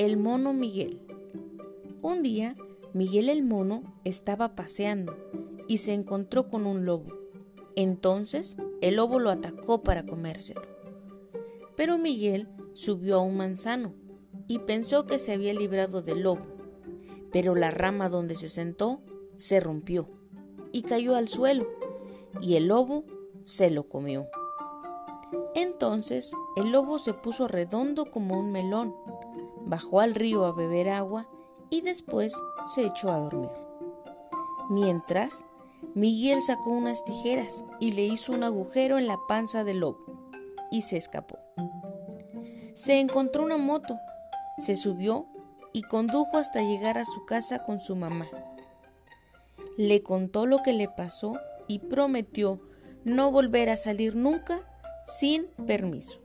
El mono Miguel. Un día, Miguel el mono estaba paseando y se encontró con un lobo. Entonces, el lobo lo atacó para comérselo. Pero Miguel subió a un manzano y pensó que se había librado del lobo. Pero la rama donde se sentó se rompió y cayó al suelo, y el lobo se lo comió. Entonces el lobo se puso redondo como un melón bajó al río a beber agua y después se echó a dormir. Mientras, Miguel sacó unas tijeras y le hizo un agujero en la panza del lobo y se escapó. Se encontró una moto, se subió y condujo hasta llegar a su casa con su mamá. Le contó lo que le pasó y prometió no volver a salir nunca sin permiso.